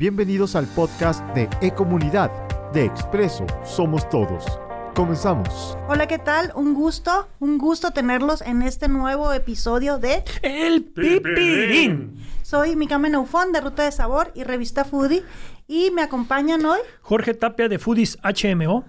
Bienvenidos al podcast de E-Comunidad de Expreso Somos Todos. Comenzamos. Hola, ¿qué tal? Un gusto, un gusto tenerlos en este nuevo episodio de El Pipirín. Soy Mikame Neufón de Ruta de Sabor y Revista Foodie y me acompañan hoy. Jorge Tapia de Foodies HMO.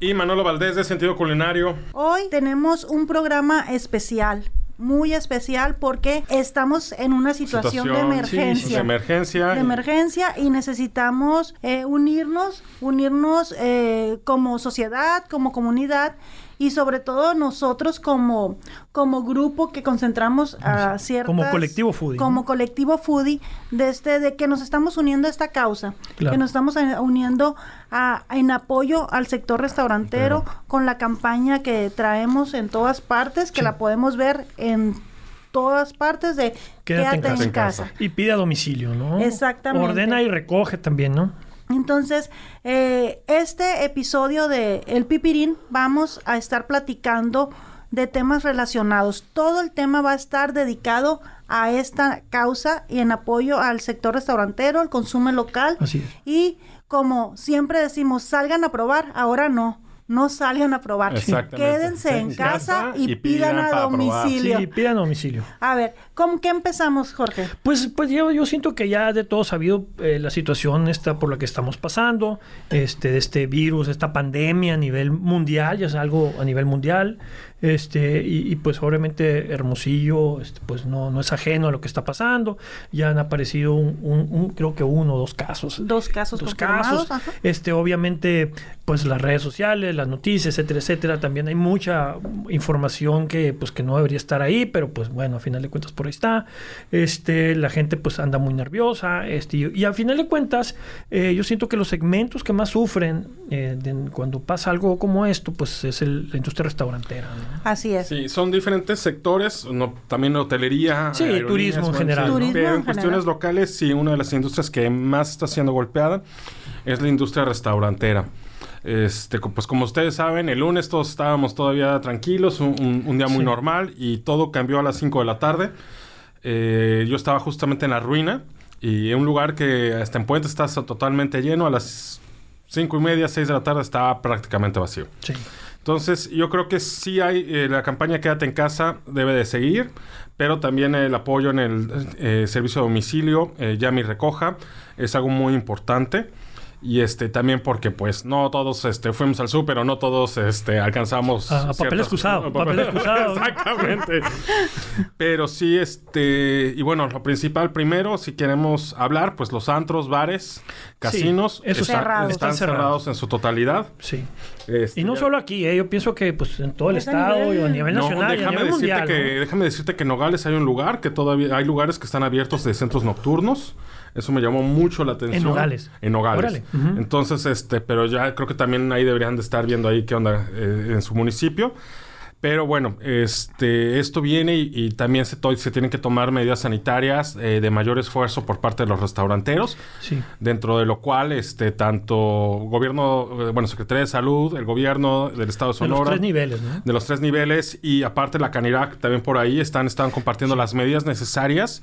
Y Manolo Valdés de Sentido Culinario. Hoy tenemos un programa especial. Muy especial porque estamos en una situación, de emergencia. De emergencia. de emergencia y necesitamos eh, unirnos, unirnos eh, como sociedad, como comunidad y sobre todo nosotros como, como grupo que concentramos a ciertas... Como colectivo foodie, Como ¿no? colectivo foodie, de, este, de que nos estamos uniendo a esta causa, Claro. que nos estamos eh, uniendo a, en apoyo al sector restaurantero con la campaña que traemos en todas partes, que Sí. la podemos ver en todas partes de Quédate en en casa. casa. Y pide a domicilio, ¿no? Exactamente. Ordena y recoge también, ¿no? Entonces, eh, este episodio de El Pipirín vamos a estar platicando de temas relacionados. Todo el tema va a estar dedicado a esta causa y en apoyo al sector restaurantero, al consumo local. Así es. Y como siempre decimos, salgan a probar, ahora no. No salgan a probar. Quédense en En casa, y, y pidan, pidan a domicilio. Sí, pidan a domicilio. A ver, ¿con qué empezamos, Jorge? Pues, pues yo, yo siento que ya de todo sabido eh, la situación está por la que estamos pasando, este, de este virus, esta pandemia a nivel mundial, ya es algo a nivel mundial, este, y, y, pues obviamente Hermosillo, este, pues no, no es ajeno a lo que está pasando, ya han aparecido un, un- un- creo que uno o dos casos. Dos casos Dos casos. ajá. Este, obviamente, pues las redes sociales, las noticias, etcétera, etcétera, también hay mucha información que, pues, que no debería estar ahí, pero pues bueno, a final de cuentas por ahí está. Este, la gente pues anda muy nerviosa, este, y, y a final de cuentas, eh, yo siento que los segmentos que más sufren eh, de- cuando pasa algo como esto, pues es el- la industria restaurantera. ¿no? Así es. Sí, son diferentes sectores, no, también hotelería, Sí, turismo en general, sí, ¿no? Turismo pero en cuestiones general. locales, sí, una de las industrias que más está siendo golpeada es la industria restaurantera. Este, pues como ustedes saben, el lunes todos estábamos todavía tranquilos, un, un- un día muy Sí. normal y todo cambió a las 5 de la tarde. Eh, yo estaba justamente en la ruina y en un lugar que hasta en Puente está totalmente lleno, a las 5 y media, 6 de la tarde estaba prácticamente vacío. Sí. Entonces, yo creo que sí hay, eh, la campaña Quédate en casa debe de seguir, pero también el apoyo en el eh, servicio de domicilio, eh, llame y recoja, es algo muy importante. Y este también porque pues no todos este fuimos al súper o no todos este alcanzamos A- a papel ciertas- excusado, a papel excusado. Exactamente. Pero sí este y bueno, lo principal primero si queremos hablar pues los antros, bares, casinos esos están, cerrados. están Están cerrados. cerrados en su totalidad. Sí. Este, Y no ya- solo aquí, eh, yo pienso que pues en todo el Es estado nivel- y a nivel no, nacional y a déjame nivel decirte mundial. que ¿no? déjame decirte que en Nogales hay un lugar que todavía hay lugares que están abiertos de centros nocturnos. Eso me llamó mucho la atención. En Nogales. En Nogales. Órale. Entonces, este, pero ya creo que también ahí deberían de estar viendo ahí qué onda eh, en su municipio. Pero bueno, este, esto viene y, y también se, tienen que tomar medidas sanitarias eh, de mayor esfuerzo por parte de los restauranteros Sí. dentro de lo cual este tanto gobierno eh, bueno secretaría de salud el gobierno del estado de De los Sonora tres niveles, ¿no? de los tres niveles y aparte la Canirac también por ahí están, están compartiendo las medidas necesarias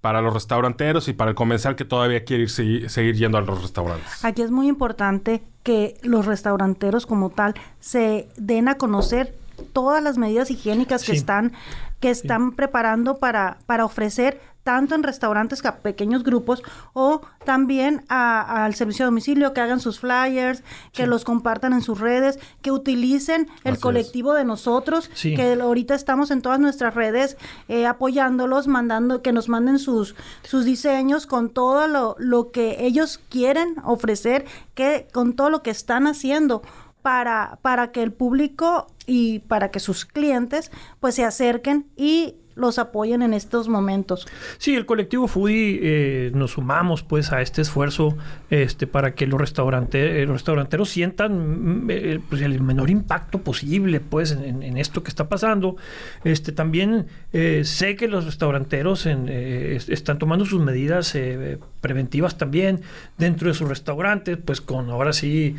para los restauranteros y para el comensal que todavía quiere ir, seguir, seguir yendo a los restaurantes. Aquí es muy importante que los restauranteros como tal se den a conocer todas las medidas higiénicas que están que están preparando para, para ofrecer tanto en restaurantes que a pequeños grupos o también al servicio de domicilio que hagan sus flyers, que los compartan en sus redes, que utilicen el Así es. colectivo de nosotros, Sí. que ahorita estamos en todas nuestras redes eh, apoyándolos, mandando que nos manden sus, sus diseños con todo lo, lo que ellos quieren ofrecer, que con todo lo que están haciendo para, para que el público y para que sus clientes pues se acerquen y los apoyen en estos momentos. Sí, el colectivo Foodie eh, nos sumamos pues a este esfuerzo este, para que los, restaurante, eh, los restauranteros sientan mm, eh, pues, el menor impacto posible pues en, en esto que está pasando. Este, también eh, sé que los restauranteros en, eh, es- están tomando sus medidas eh, preventivas también dentro de sus restaurantes, pues con ahora sí,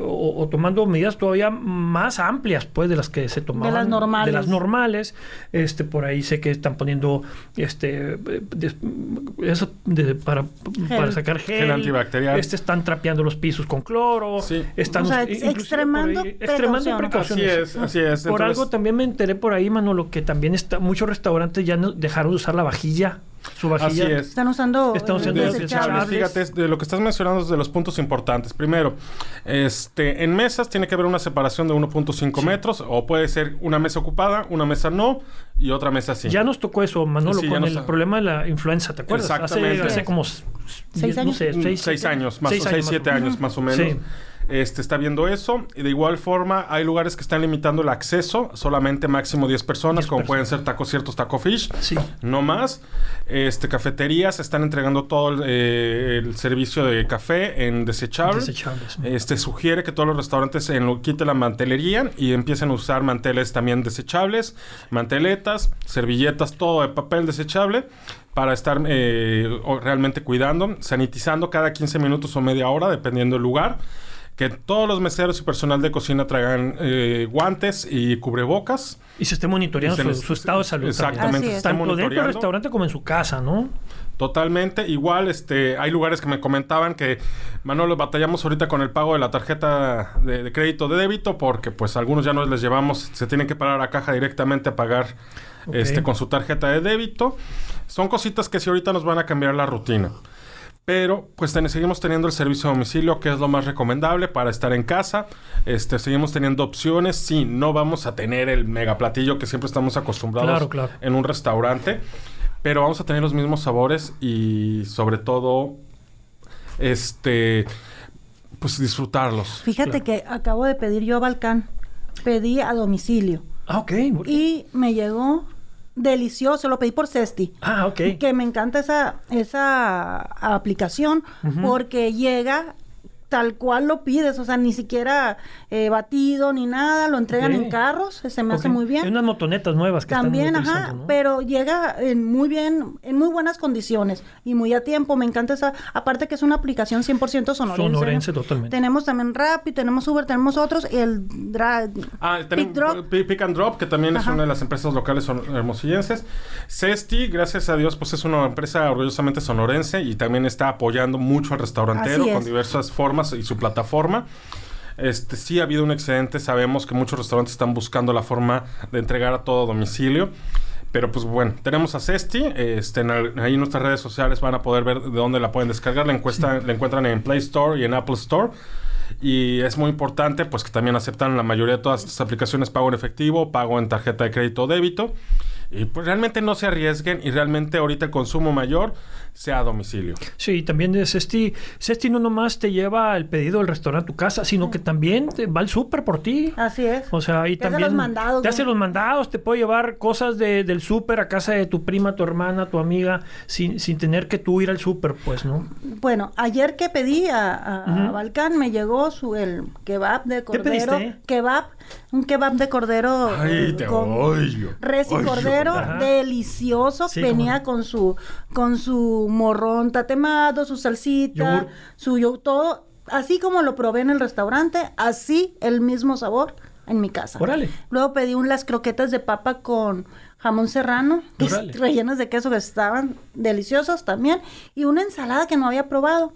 o, o tomando medidas todavía más amplias pues de las que se tomaban. las normales. De las normales. Este, por ahí sé sé que están poniendo este de- eso de- para, para sacar gel, Gel antibacterial. Este están trapeando los pisos con cloro, Sí. están O sea, extremando por ahí- extremando precauciones. precauciones. Así es, así es. Por Entonces, algo también me enteré por ahí, Manolo, que también está, muchos restaurantes ya no dejaron de usar la vajilla. Su Así vajilla. es. Están usando, Están eh, usando de- desechables. Fíjate, de lo que estás mencionando es de los puntos importantes. Primero, este, en mesas tiene que haber una separación de 1.5 metros, o puede ser una mesa ocupada, una mesa no, y otra mesa sí. Ya nos tocó eso, Manolo, Sí, con el problema de la influenza, ¿te acuerdas? Hace, Exactamente. hace como ¿Seis no años? sé, Mm, seis, seis años, más o seis, siete años más o menos. Sí. Este, está viendo eso. Y de igual forma, hay lugares que están limitando el acceso, solamente máximo 10 personas, 10 como pueden personas. ser tacos ciertos taco fish. Sí. No más. Este, cafeterías están entregando todo el, eh, el servicio de café en desechable. Desechables. Este sugiere que todos los restaurantes en lo, quiten la mantelería y empiecen a usar manteles también desechables, manteletas, servilletas, todo de papel desechable para estar eh, realmente cuidando, sanitizando cada 15 minutos o media hora, dependiendo del lugar. Que todos los meseros y personal de cocina traigan eh, guantes y cubrebocas. Y se esté monitoreando se su, estado de salud. Exactamente, es. Tanto dentro del restaurante como en su casa, ¿no? Totalmente. Igual, este, hay lugares que me comentaban que, Manolo, batallamos ahorita con el pago de la tarjeta de, de crédito de débito porque, pues, algunos ya no les llevamos, se tienen que parar a caja directamente a pagar, este, con su tarjeta de débito. Son cositas que si ahorita nos van a cambiar la rutina. Pero, pues, ten- seguimos teniendo el servicio a domicilio, que es lo más recomendable para estar en casa. Este, seguimos teniendo opciones. Sí, no vamos a tener el mega platillo que siempre estamos acostumbrados Claro, claro. en un restaurante. Pero vamos a tener los mismos sabores y sobre todo, este, pues disfrutarlos. Fíjate que acabo de pedir yo a Balcán. Pedí a domicilio. Ah, ok. Y me llegó delicioso. Lo pedí por Cesti. Ah, ok. Que me encanta esa, esa aplicación porque llega tal cual lo pides, o sea, ni siquiera eh, batido ni nada, lo entregan en carros, se me hace muy bien. Hay unas motonetas nuevas que También, están ajá, pero llega en muy bien, en muy buenas condiciones y muy a tiempo. Me encanta esa, aparte que es una aplicación 100% sonorense. Sonorense totalmente. Tenemos también Rappi, tenemos Uber, tenemos otros y el dra- Ah, Pick tenemos Drop. Pick and Drop, que también es una de las empresas locales son- hermosillenses. Cesti, gracias a Dios, pues es una empresa orgullosamente sonorense y también está apoyando mucho al restaurantero Así con diversas formas y su plataforma. Este, sí ha habido un excedente, sabemos que muchos restaurantes están buscando la forma de entregar a todo domicilio. Pero pues bueno, tenemos a Cesti, este, en el- ahí en nuestras redes sociales van a poder ver de dónde la pueden descargar. La, encuesta, la encuentran en Play Store y en Apple Store. Y es muy importante pues que también aceptan la mayoría de todas estas aplicaciones pago en efectivo, pago en tarjeta de crédito o débito. Y pues realmente no se arriesguen y realmente ahorita el consumo mayor sea a domicilio. Sí, también de Cesti. Cesti no nomás te lleva el pedido del restaurante a tu casa, sino que también te va al súper por ti. Así es. O sea, ahí Te hace también. los mandados, Te ¿no? hace los mandados, te puede llevar cosas de- del súper a casa de tu prima, tu hermana, tu amiga, sin, sin tener que tú ir al súper, pues, ¿no? Bueno, ayer que pedí a, a-. Balcán me llegó su el kebab de cordero. pediste? Kebab, un kebab de cordero eh, con oigo. res y cordero, delicioso. Sí, Venía cómo con su con su morrón tatemado, su salsita, Yogur. su yo todo, así como lo probé en el restaurante, así el mismo sabor en mi casa. Órale. Luego pedí un, las croquetas de papa con jamón serrano, que rellenas de queso que estaban deliciosos también, y una ensalada que no había probado,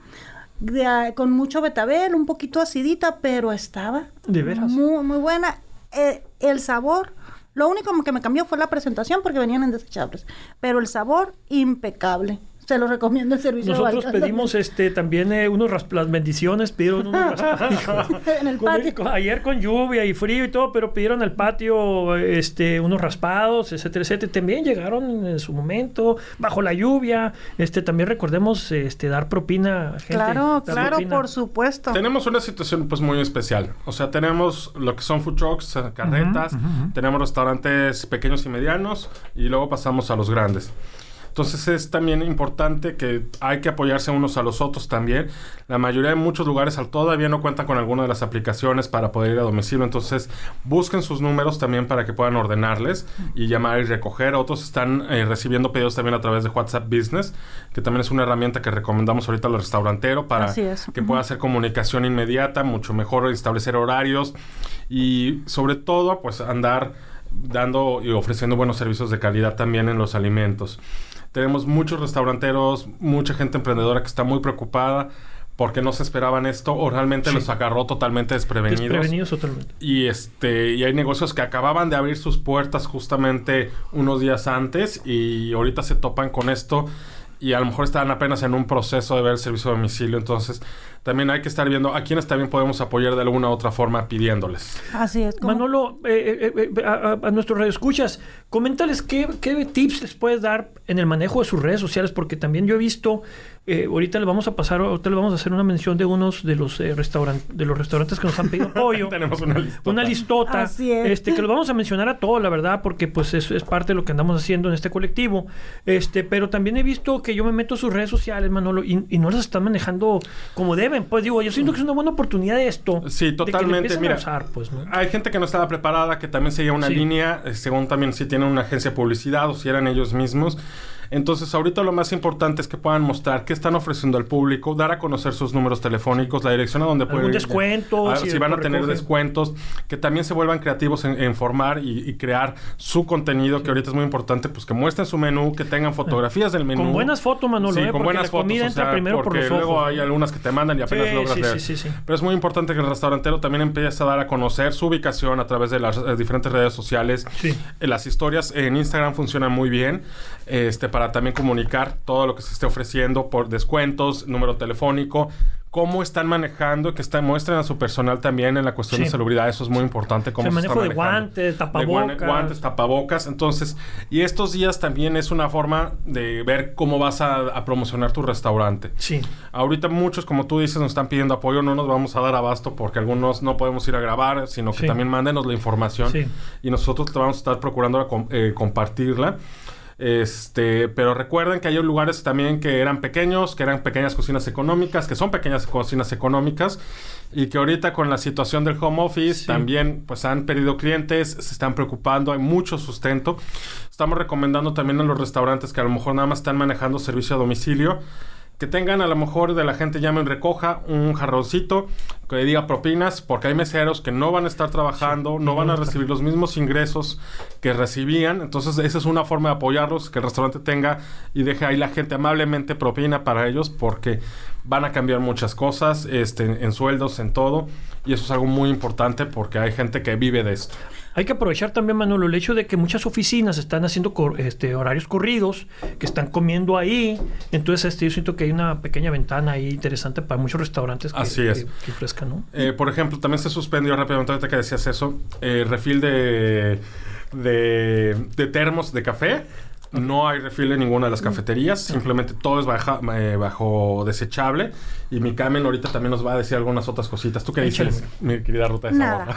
de, ah, con mucho betabel, un poquito acidita, pero estaba ¿De veras? muy, muy buena. Eh, el sabor, lo único que me cambió fue la presentación porque venían en desechables, pero el sabor impecable. Se lo recomiendo el servicio. de Nosotros pedimos este también eh, unos las bendiciones, pidieron unos raspados. en el patio. con- ayer con lluvia y frío y todo, pero pidieron al patio este, unos raspados, etcétera, etcétera. También llegaron en su momento, bajo la lluvia. Este, también recordemos este, dar propina. Gente, Claro, dar claro, propina. por supuesto. Tenemos una situación pues muy especial. O sea, tenemos lo que son food trucks, eh, carretas, tenemos restaurantes pequeños y medianos y luego pasamos a los grandes. Entonces es también importante que hay que apoyarse unos a los otros también. La mayoría de muchos lugares al- todavía no cuentan con alguna de las aplicaciones para poder ir a domicilio. Entonces busquen sus números también para que puedan ordenarles y llamar y recoger. Otros están eh, recibiendo pedidos también a través de WhatsApp Business, que también es una herramienta que recomendamos ahorita al restaurantero para es. que pueda hacer comunicación inmediata, mucho mejor establecer horarios y sobre todo pues andar dando y ofreciendo buenos servicios de calidad también en los alimentos. Tenemos muchos restauranteros, mucha gente emprendedora que está muy preocupada porque no se esperaban esto o realmente los agarró totalmente desprevenidos. Desprevenidos totalmente. Y este y hay negocios que acababan de abrir sus puertas justamente unos días antes y ahorita se topan con esto y a lo mejor están apenas en un proceso de ver el servicio de domicilio, entonces también hay que estar viendo a quienes también podemos apoyar de alguna u otra forma pidiéndoles. Así es. Manolo, eh, eh, eh, a, a, nuestros radioescuchas, coméntales qué, qué tips les puedes dar en el manejo de sus redes sociales, porque también yo he visto eh, ahorita le vamos a pasar, ahorita le vamos a hacer una mención de unos de los eh, restaurantes, de los restaurantes que nos han pedido apoyo. Tenemos una listota. Una listota. Así es. Este, que lo vamos a mencionar a todos, la verdad, porque pues es, es, parte de lo que andamos haciendo en este colectivo. Este, pero también he visto que yo me meto a sus redes sociales, Manolo, y, y no las están manejando como deben. Pues digo, yo siento que es una buena oportunidad de esto. Sí, totalmente. Mira, usar, pues, ¿no? hay gente que no estaba preparada, que también seguía una Sí. línea, eh, según también si tienen una agencia de publicidad o si eran ellos mismos. Entonces, ahorita lo más importante es que puedan mostrar qué están ofreciendo al público, dar a conocer sus números telefónicos, la dirección a donde ¿Algún pueden descuento? Ah, Si van a tener recogen. descuentos, que también se vuelvan creativos en, en formar y, y crear su contenido, que ahorita es muy importante, pues que muestren su menú, que tengan fotografías del menú. Con buenas fotos, Manolo, Sí, ¿eh? con buenas la fotos. comida o entra primero por porque los luego ojos, hay algunas que te mandan y apenas Sí, logras sí, leer. sí, sí, sí. Pero es muy importante que el restaurantero también empiece a dar a conocer su ubicación a través de las eh, diferentes redes sociales. Sí. Las historias en Instagram funcionan muy bien este, para también comunicar todo lo que se esté ofreciendo por descuentos, número telefónico, cómo están manejando, que están, muestren a su personal también en la cuestión Sí. de salubridad. Eso es muy importante. Cómo El se manejo está de guantes, De guan- tapabocas. guantes, tapabocas. Entonces, y estos días también es una forma de ver cómo vas a, a promocionar tu restaurante. Sí. Ahorita muchos, como tú dices, nos están pidiendo apoyo, no nos vamos a dar abasto porque algunos no podemos ir a grabar, sino que Sí. también mándenos la información Sí. y nosotros te vamos a estar procurando eh, compartirla. Este, pero recuerden que hay lugares también que eran pequeños, que eran pequeñas cocinas económicas, que son pequeñas cocinas económicas y que ahorita con la situación del home office Sí. también pues han perdido clientes, se están preocupando, hay mucho sustento. Estamos recomendando también a los restaurantes que a lo mejor nada más están manejando servicio a domicilio que tengan a lo mejor de la gente llamen recoja un jarroncito que diga propinas porque hay meseros que no van a estar trabajando, no van a recibir los mismos ingresos que recibían, entonces esa es una forma de apoyarlos, que el restaurante tenga y deje ahí la gente amablemente propina para ellos porque van a cambiar muchas cosas este, en sueldos, en todo y eso es algo muy importante porque hay gente que vive de esto. Hay que aprovechar también, Manolo, el hecho de que muchas oficinas están haciendo cor- este, horarios corridos, que están comiendo ahí. Entonces, este, yo siento que hay una pequeña ventana ahí interesante para muchos restaurantes que, Así es. que- que ¿no? Eh, por ejemplo, también se suspendió rápidamente, ahorita que decías eso, eh, refil de, de, de termos de café. No hay refil en ninguna de las cafeterías, simplemente todo es baja- eh, bajo desechable. Y mi Camen ahorita también nos va a decir algunas otras cositas. ¿Tú qué Échale. dices, mi querida Ruta de Nada.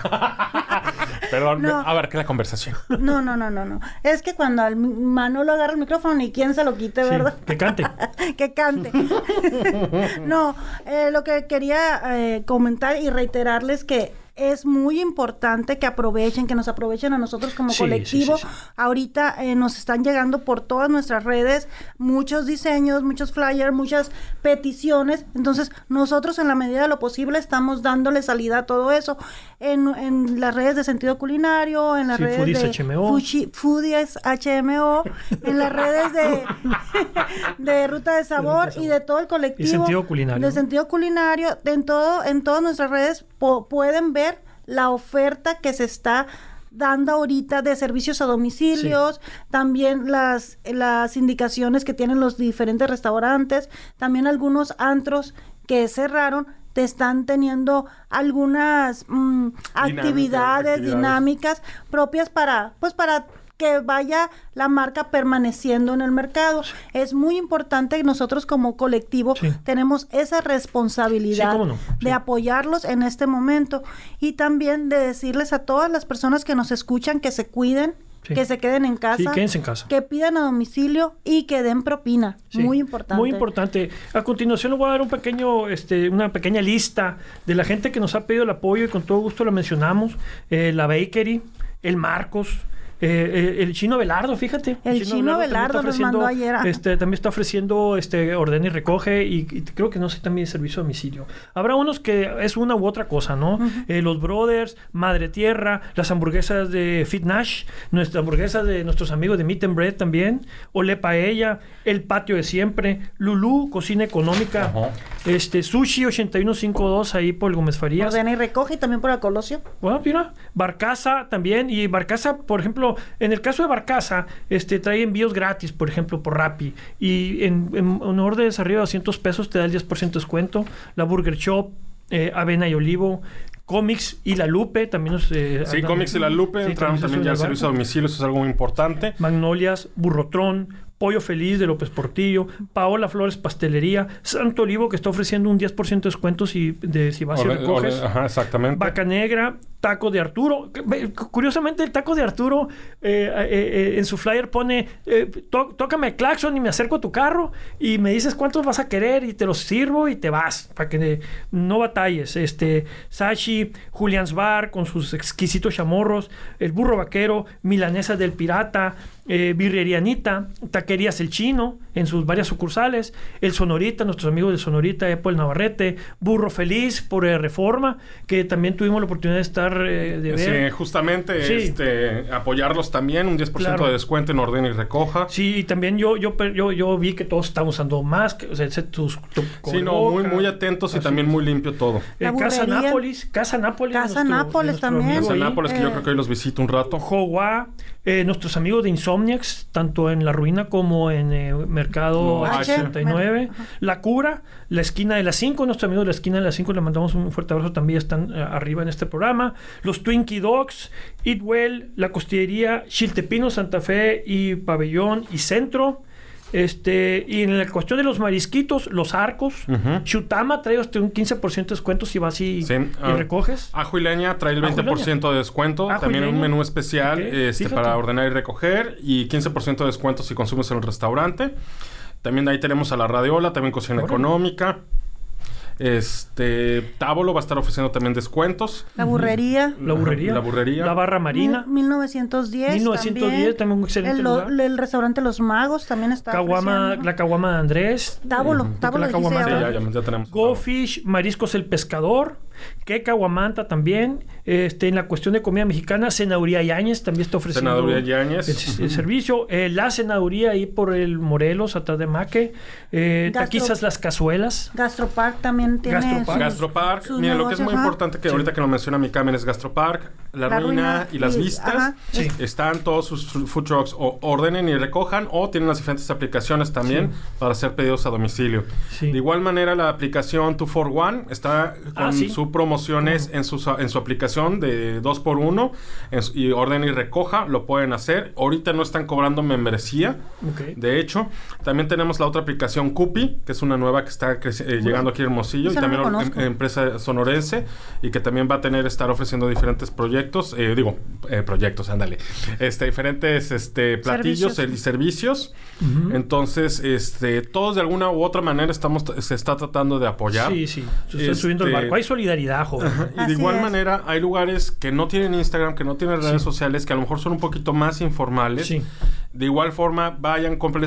Perdón, No. a ver, ¿qué es la conversación? No, no, no, no, no. Es que cuando al Manolo agarra el micrófono y quién se lo quite, Sí, ¿verdad? que cante. que cante. no, eh, lo que quería eh, comentar y reiterarles que es muy importante que aprovechen, que nos aprovechen a nosotros como Sí, colectivo. sí, sí, sí. Ahorita eh, nos están llegando por todas nuestras redes muchos diseños, muchos flyers, muchas peticiones. Entonces, nosotros en la medida de lo posible estamos dándole salida a todo eso. En, en las redes de sentido culinario, en las Sí, redes Foodies de HMO. Fushi- Foodies HMO, en las redes de, de Ruta de Sabor y de todo el colectivo. Y Sentido Culinario, De sentido culinario. En, todo, en todas nuestras redes pueden ver la oferta que se está dando ahorita de servicios a domicilios, también las, las indicaciones que tienen los diferentes restaurantes, también algunos antros que cerraron te están teniendo algunas mm, actividades, actividades. dinámicas propias para, pues para que vaya la marca permaneciendo en el mercado. Es muy importante que nosotros como colectivo Sí. tenemos esa responsabilidad Sí, cómo no. de apoyarlos en este momento y también de decirles a todas las personas que nos escuchan que se cuiden, Sí. que se queden en casa, Sí, quédense en casa. que pidan a domicilio y que den propina. Sí, Muy importante. Muy importante. A continuación le voy a dar un pequeño, este, una pequeña lista de la gente que nos ha pedido el apoyo y con todo gusto la mencionamos. Eh, la Bakery, el Marcos, Eh, eh, el chino Velardo, fíjate. El chino Velardo está nos mandó ayer. Este, también está ofreciendo este orden y recoge y, y creo que no sé también servicio a domicilio. Habrá unos que es una u otra cosa, ¿no? Eh, los Brothers, Madre Tierra, las hamburguesas de Fit Nash, nuestra hamburguesa de nuestros amigos de Meat and Bread también, Ole Paella, El Patio de Siempre, Lulú, Cocina Económica, Ajá. este Sushi 8152 ahí por el Gómez Farías. Ordena y recoge y también por el Colosio. Bueno, mira, Barcaza también. Y Barcaza, por ejemplo, en el caso de Barcaza, este, trae envíos gratis, por ejemplo, por Rappi. Y en, en, en órdenes arriba de 200 pesos te da el 10% de descuento. La Burger Shop, eh, Avena y Olivo. Comics y La Lupe también nos... eh, Sí, Comics y la Lupe Sí, entraron también ya al servicio a domicilio, eso es algo muy importante. Magnolias, Burrotrón, Pollo Feliz de López Portillo, Paola Flores Pastelería, Santo Olivo que está ofreciendo un 10% de descuentos y de si vas y recoges. Ajá, exactamente. Vaca Negra, Taco de Arturo. Curiosamente, el Taco de Arturo eh, eh, eh, en su flyer pone: tó- Tócame claxon y me acerco a tu carro y me dices cuántos vas a querer y te los sirvo y te vas para que no batalles. Este, Sashi, Julian's Bar con sus exquisitos chamorros, El Burro Vaquero, Milanesa del Pirata, eh, Birrerianita, Taquerías El Chino en sus varias sucursales, El Sonorita, nuestros amigos del Sonorita, Apple Navarrete, Burro Feliz por eh, Reforma, que también tuvimos la oportunidad de estar, eh, de Sí, ver. justamente Sí. este, apoyarlos también, un 10% Claro. de descuento en orden y recoja. Sí, y también yo, yo, yo, yo vi que todos estaban usando máscaras, o sea, tus, tu Sí, no, muy, muy atentos y también es. muy limpio todo. Eh, Casa. Nápoles, Casa Nápoles. Casa nuestro- Nápoles nuestro también. ahí. Nápoles, que yo eh, creo que hoy los visito un rato. Jowa, eh, nuestros amigos de Insomniacs, tanto en La Ruina como en eh, Mercado No, H. 89. La Cura, la esquina de las 5, nuestros amigos de la esquina de las 5, le mandamos un fuerte abrazo, también están eh, arriba en este programa. Los Twinkie Dogs, Eat Well, La Costillería, Chiltepino, Santa Fe y Pabellón y Centro. Este, y en la cuestión de los marisquitos, los arcos. Chutama trae hasta un 15% de descuento si vas y, Sí, y ah, recoges. Ajo y leña trae el Ajo y 20% de descuento. Ajo También un menú especial este, para ordenar y recoger. Y 15% de descuento si consumes en el restaurante. También ahí tenemos a la Radiola, también cocina Órale. económica. Este Tábolo va a estar ofreciendo también descuentos. La burrería. La burrería. La burrería. La barra marina. Mil- 1910. 1910, también un excelente el, lugar. el restaurante Los Magos también está. Caguama, ofreciendo. la caguama de Andrés. Tábolo, Ujú. tábolo La caguama Sí, ya, ya, ya tenemos. Go Fish, Mariscos el Pescador, que Caguamanta también. Este, en la cuestión de comida mexicana, Senaduría Yáñez también está ofreciendo Senaduría Yáñez. el, el servicio. Eh, la Senaduría ahí por el Morelos, atrás de Maque. Eh, Gastro- taquizas Las Cazuelas. Gastropark también tiene. Gastropark. sus- Gastropark, sus mira, lo que es muy ajá. importante que ahorita que lo menciona mi Camen es Gastropark, La, La Ruina, Ruina y Las y- Vistas. ajá. Sí. Están todos sus food trucks o ordenen y recojan o tienen las diferentes aplicaciones también Sí. para hacer pedidos a domicilio. Sí. De igual manera la aplicación 2 for 1 está con Ah, promociones en su, en su aplicación de 2x1 y orden y recoja, lo pueden hacer. Ahorita no están cobrando membresía. Ok. De hecho, también tenemos la otra aplicación Cupi, que es una nueva que está eh, llegando aquí a Hermosillo y no también em- empresa sonorense y que también va a tener estar ofreciendo diferentes proyectos, eh, digo, eh, proyectos, ándale, este diferentes este platillos Servicios. y servicios. Entonces, este todos de alguna u otra manera estamos se está tratando de apoyar. Sí, sí. Se está Este- subiendo el barco. Hay solidaridad, joven. Y de Así igual es. manera, hay lugares que no tienen Instagram, que no tienen redes Sí. sociales, que a lo mejor son un poquito más informales. Sí. De igual forma, vayan, compren,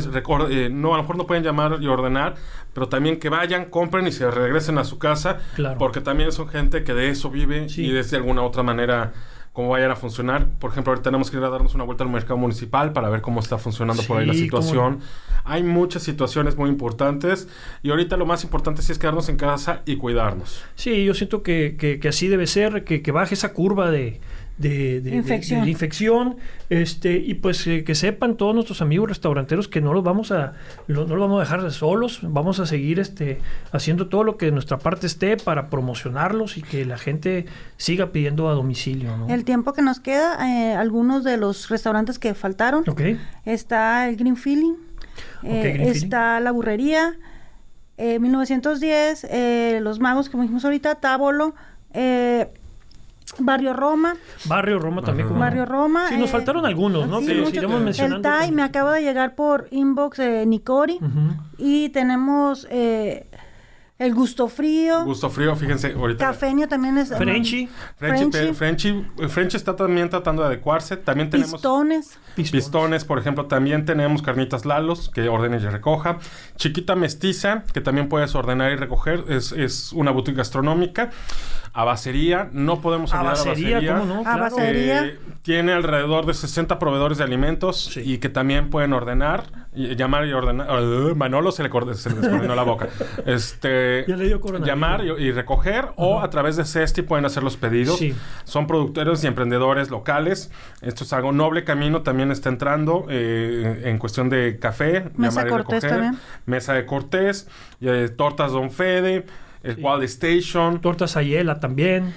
eh, no, a lo mejor no pueden llamar y ordenar, pero también que vayan, compren y se regresen a su casa, Claro. porque también son gente que de eso vive Sí. y de alguna otra manera cómo vayan a funcionar. Por ejemplo, ahorita tenemos que ir a darnos una vuelta al mercado municipal para ver cómo está funcionando por ahí la Sí, cómo situación. Hay muchas situaciones muy importantes y ahorita lo más importante sí es quedarnos en casa y cuidarnos. Sí, yo siento que, que- que así debe ser, que, que baje esa curva de, de, Infección. de infección, este, y pues eh, que sepan todos nuestros amigos restauranteros que no los vamos a, lo- no los vamos a dejar solos, vamos a seguir este, haciendo todo lo que de nuestra parte esté para promocionarlos y que la gente siga pidiendo a domicilio, ¿no? El tiempo que nos queda, eh, algunos de los restaurantes que faltaron, está el Green Feeling, eh, Green Feeling. está la burrería, eh, 1910, eh, los magos, como dijimos ahorita, Tábolo, eh, Barrio Roma, Barrio Roma también. como Barrio. Roma. Sí, nos eh, faltaron algunos, ¿no? sí, que iremos el mencionando. TAI con- me acaba de llegar por inbox de Nicori y tenemos eh, El gusto frío. Gusto frío, fíjense, ahorita. Cafeño también es. Frenchy. Frenchy, está también tratando de adecuarse. También tenemos Pistones. pistones. por ejemplo. También tenemos carnitas Lalos, que ordene y recoja. Chiquita Mestiza, que también puedes ordenar y recoger. Es, es una boutique gastronómica. Abacería, no podemos olvidar Abacería, Abacería. ¿cómo no? Claro. Abacería. Eh, tiene alrededor de 60 proveedores de alimentos Sí. y que también pueden ordenar, llamar y ordenar. Ah, Manolo se le, se le descoordinó la boca. Este, Ya le dio llamar y, y recoger o a través de Cesti pueden hacer los pedidos. Sí. Son productores y emprendedores locales. Esto es algo noble camino también está entrando eh, en cuestión de café. Mesa llamar y Cortés recoger. también. Mesa de Cortés, eh, tortas Don Fede, el Wild Station. Tortas Ayela también.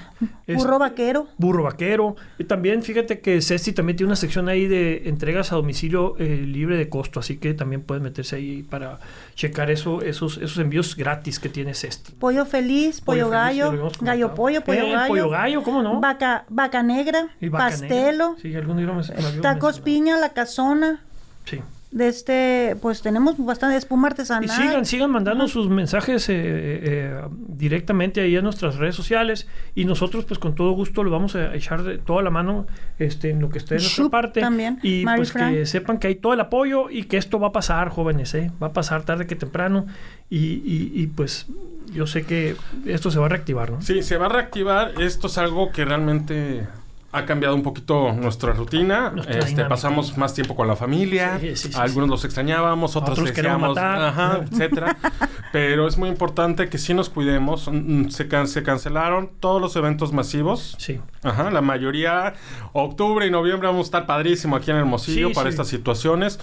Es- Burro vaquero. Burro vaquero. Y también fíjate que Cesti también tiene una sección ahí de entregas a domicilio eh, libre de costo, así que también pueden meterse ahí para checar eso, esos, esos envíos gratis que tiene Cesti. Pollo feliz, pollo, Pollo feliz, gallo, habíamos gallo pollo, pollo Eh, gallo. pollo gallo, ¿cómo no? Vaca, vaca negra, Y vaca pastelo, negra. Sí, algún día me- me tacos mencionado. piña, la casona. Sí. De este, pues tenemos bastante espuma artesanal. Y sigan, sigan mandando sus mensajes eh, eh, directamente ahí a nuestras redes sociales y nosotros pues con todo gusto le vamos a echar de toda la mano este, en lo que esté de nuestra Shup parte. también, Y Mary pues que sepan que hay todo el apoyo y que esto va a pasar, jóvenes, ¿eh? va a pasar tarde que temprano y, y- y, pues yo sé que esto se va a reactivar, ¿no? Sí, se va a reactivar. Esto es algo que realmente ha cambiado un poquito nuestra rutina. Nuestra este, pasamos más tiempo con la familia. Sí, sí, sí, Algunos los extrañábamos, otros, Otros queremos deseamos, matar. ajá, etcétera. Pero es muy importante que sí nos cuidemos. Mm, Se, can- se cancelaron todos los eventos masivos. Sí. Ajá, la mayoría, octubre y noviembre vamos a estar padrísimo aquí en Hermosillo para estas situaciones,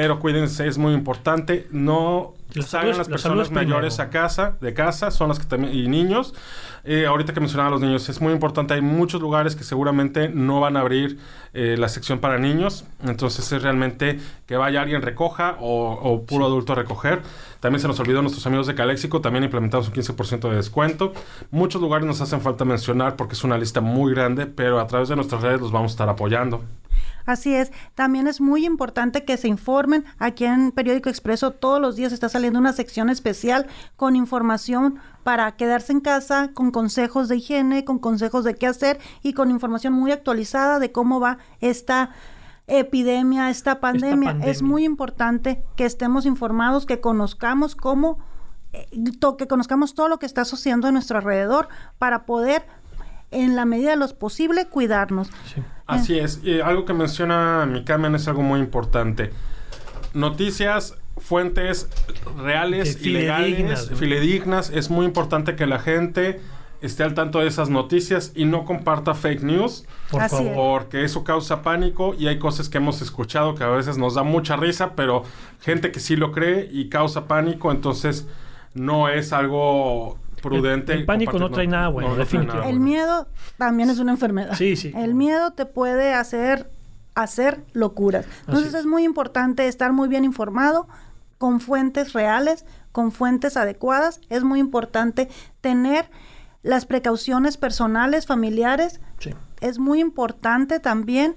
pero cuídense, es muy importante, no salgan las personas primero. mayores a casa, de casa, son las que también, y niños. Eh, ahorita que mencionaba a los niños, es muy importante, hay muchos lugares que seguramente no van a abrir eh, la sección para niños, entonces es realmente que vaya alguien recoja o, o puro adulto a recoger. También se nos olvidó nuestros amigos de Caléxico, también implementamos un 15% de descuento. Muchos lugares nos hacen falta mencionar porque es una lista muy grande, pero a través de nuestras redes los vamos a estar apoyando. Así es. También es muy importante que se informen. Aquí en Periódico Expreso todos los días está saliendo una sección especial con información para quedarse en casa, con consejos de higiene, con consejos de qué hacer y con información muy actualizada de cómo va esta epidemia, esta pandemia. pandemia. Es muy importante que estemos informados, que conozcamos cómo, eh, que conozcamos todo lo que está sucediendo a nuestro alrededor para poder, en la medida de lo posible, cuidarnos. sí. Así es. Y algo que menciona mi Carmen es algo muy importante. Noticias, fuentes reales y legales, fidedignas. Es muy importante que la gente esté al tanto de esas noticias y no comparta fake news. Por Así favor. es. Porque eso causa pánico y hay cosas que hemos escuchado que a veces nos da mucha risa, pero gente que sí lo cree y causa pánico, entonces no es algo prudente. El- el pánico no trae nada bueno, trae definitivamente. El miedo también es una enfermedad. Sí, sí. El miedo te puede hacer hacer locuras. Entonces es. es muy importante estar muy bien informado con fuentes reales, con fuentes adecuadas. Es muy importante tener las precauciones personales, familiares. Sí. Es muy importante también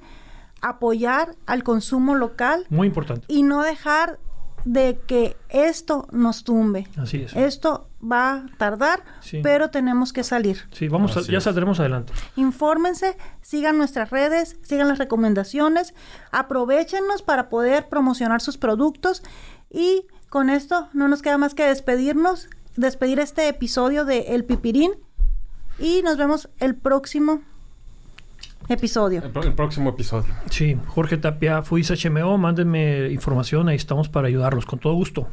apoyar al consumo local Muy importante. y no dejar de que esto nos tumbe. Así es. Esto va a tardar, Sí. pero tenemos que salir. Sí, vamos, a- ya saldremos adelante. Infórmense, sigan nuestras redes, sigan las recomendaciones, aprovechenos para poder promocionar sus productos y con esto no nos queda más que despedirnos, despedir este episodio de El Pipirín y nos vemos el próximo episodio. El, próximo episodio. Sí, Jorge Tapia, FUIS HMO, mándenme información, ahí estamos para ayudarlos, con todo gusto.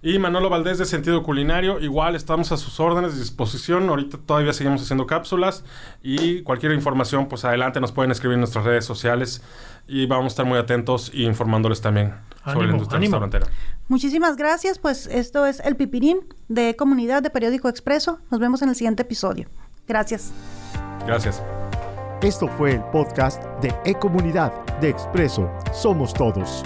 Y Manolo Valdés de Sentido Culinario, igual estamos a sus órdenes de disposición. Ahorita todavía seguimos haciendo cápsulas y cualquier información, pues adelante nos pueden escribir en nuestras redes sociales y vamos a estar muy atentos y informándoles también sobre la industria ánimo. restaurantera. Muchísimas gracias, pues esto es El Pipirín de Comunidad de Periódico Expreso. Nos vemos en el siguiente episodio. Gracias. Gracias. Esto fue el podcast de E-Comunidad de Expreso Somos Todos.